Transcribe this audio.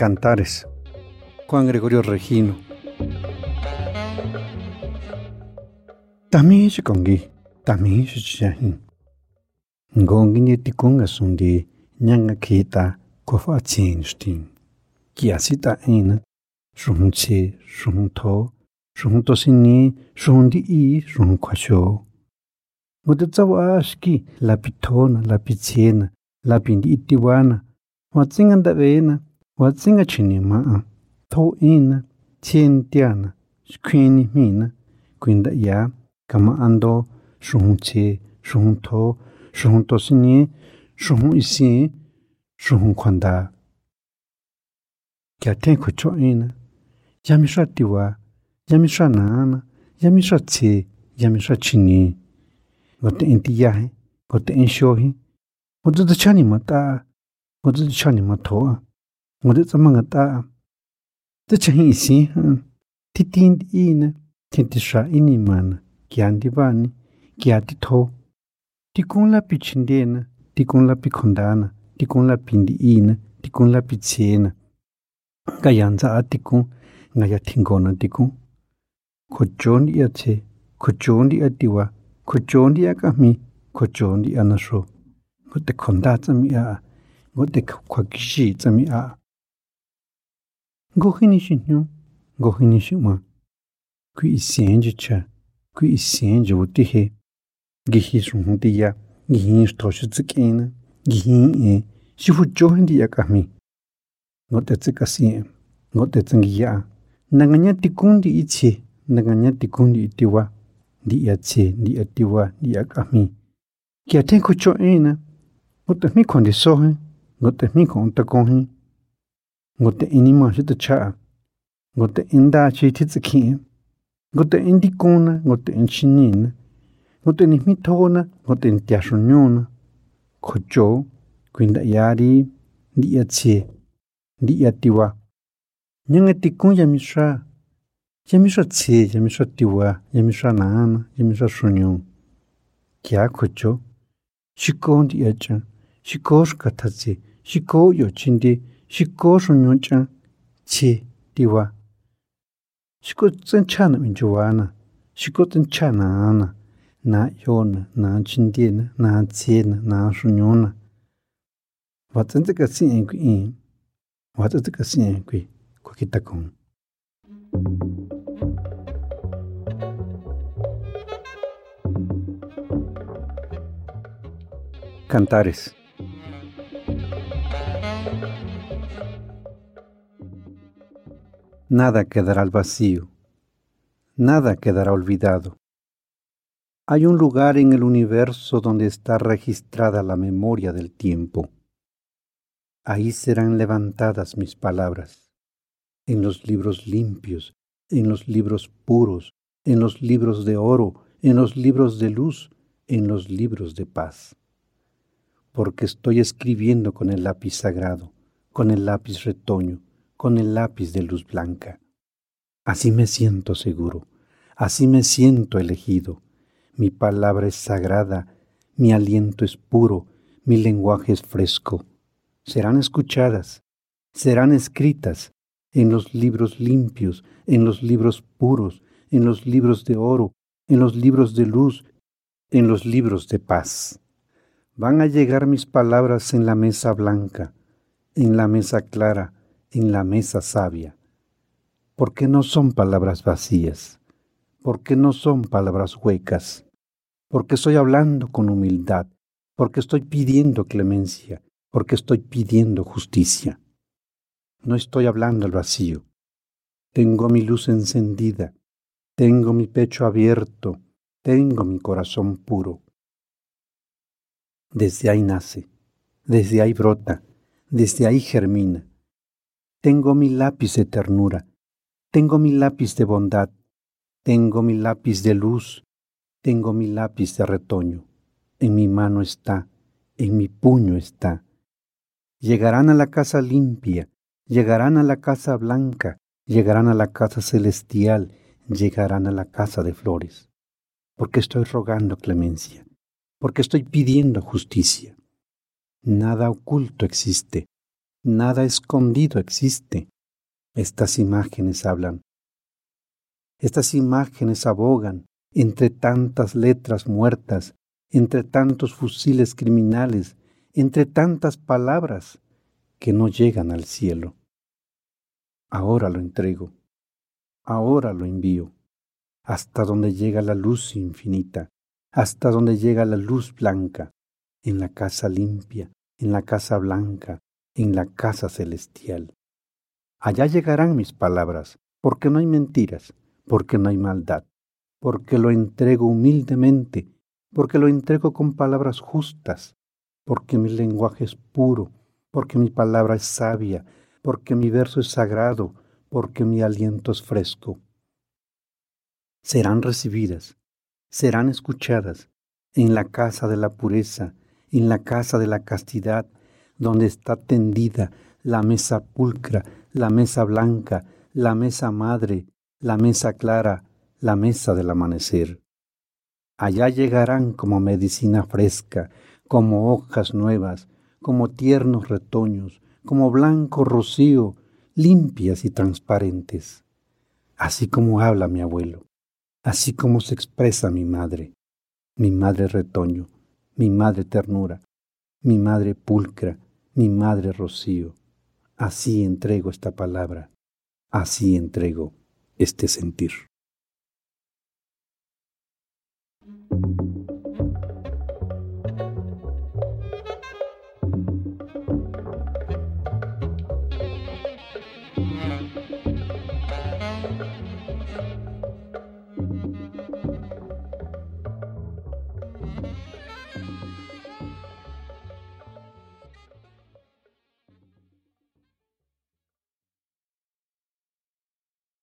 Cantares, Juan Gregorio Regino. Tamii shi kongi, tamii shi chiyahin. Ngongi nye tikonga sundi nyanga kita kofa chen shtin. Kiasita ena, shung che, shung to, shung to sini, shung di i, shung kwa sho. Ngoda tsawa ashki lapi tona, lapi chena, lapi ndi itiwana, wa tsingan da vena, 我真个去你妈啊！头一呢，前点呢，看你面呢，看得呀，干嘛按到上车、上头、上多少年、上一些、上宽大。家庭可做一呢，也没说地话，也没说难呢，也没说吃，也没说去你。我的印第安，我的印小黑，我这是瞧你们大，我这是瞧你们头啊。我的这么个大，这真一心，滴滴滴呢，天地啥一尼嘛呢，干的吧呢，干的头，滴公拉比亲的呢，滴公拉比空大呢，滴公拉比的一呢，滴公拉比切呢，个样子啊滴公，我要听过呢滴公，可中的要切，可中的要地哇，可中的要干咪，可中的要那说，我的空大怎么样？我的快去怎么样？ 고히니시 뉴 고히니시 마 그이센지 차 그이센지 오티헤 기히스훈디야 기히스토시츠케나 기히에 시후 조헨디야 까미 노테츠카시 노테츠기야 나가냐 티군디 이치 나가냐 티군디 이티와 디야치 디야티와 디야까미 kia tenku cho ena, ngota mi kondi sohe, ngota mi konta kohe, gote ini ma shi ta cha. Gote inda chi ti tsi ki. Gote indi ko na gote in chi ni na. Gote ni mi tho na gote in tia shu nyu na. Ko cho kuin da ya ri di ya chi di ya ti wa. Nyang e ti ko ya mi sha. Ya mi sha chi ya mi sha ti wa ya mi sha na na ya mi sha shu nyu. Kya ko cho? Shi ko di ya cha. Shi ko shi ka ta chi. Shi ko yo chin di. shikko shunyon chan chi diwa. Shikko tsan chana minchuwa na, shikko tsan chana na, na yo na, na chindi na, na tsi na, na shunyon na. Watsan tsaka sin en kui in, watsan tsaka sin en kui kukita kong. Cantares Nada quedará al vacío, nada quedará olvidado. Hay un lugar en el universo donde está registrada la memoria del tiempo. Ahí serán levantadas mis palabras, en los libros limpios, en los libros puros, en los libros de oro, en los libros de luz, en los libros de paz. Porque estoy escribiendo con el lápiz sagrado, con el lápiz retoño, con el lápiz de luz blanca. Así me siento seguro, así me siento elegido. Mi palabra es sagrada, mi aliento es puro, mi lenguaje es fresco. Serán escuchadas, serán escritas en los libros limpios, en los libros puros, en los libros de oro, en los libros de luz, en los libros de paz. Van a llegar mis palabras en la mesa blanca, en la mesa clara, en la mesa sabia. Porque no son palabras vacías, porque no son palabras huecas, porque estoy hablando con humildad, porque estoy pidiendo clemencia, porque estoy pidiendo justicia. No estoy hablando al vacío. Tengo mi luz encendida, tengo mi pecho abierto, tengo mi corazón puro. Desde ahí nace, desde ahí brota, desde ahí germina. Tengo mi lápiz de ternura, tengo mi lápiz de bondad, tengo mi lápiz de luz, tengo mi lápiz de retoño. En mi mano está, en mi puño está. Llegarán a la casa limpia, llegarán a la casa blanca, llegarán a la casa celestial, llegarán a la casa de flores. Porque estoy rogando clemencia, porque estoy pidiendo justicia. Nada oculto existe, nada escondido existe. Estas imágenes hablan. Estas imágenes abogan entre tantas letras muertas, entre tantos fusiles criminales, entre tantas palabras que no llegan al cielo. Ahora lo entrego, ahora lo envío, hasta donde llega la luz infinita, hasta donde llega la luz blanca, en la casa limpia, en la casa blanca, en la casa celestial. Allá llegarán mis palabras, porque no hay mentiras, porque no hay maldad, porque lo entrego humildemente, porque lo entrego con palabras justas, porque mi lenguaje es puro, porque mi palabra es sabia, porque mi verso es sagrado, porque mi aliento es fresco. Serán recibidas, serán escuchadas en la casa de la pureza, en la casa de la castidad, donde está tendida la mesa pulcra, la mesa blanca, la mesa madre, la mesa clara, la mesa del amanecer. Allá llegarán como medicina fresca, como hojas nuevas, como tiernos retoños, como blanco rocío, limpias y transparentes. Así como habla mi abuelo, así como se expresa mi madre, mi madre retoño, mi madre ternura, mi madre pulcra, mi madre rocío. Así entrego esta palabra, así entrego este sentir.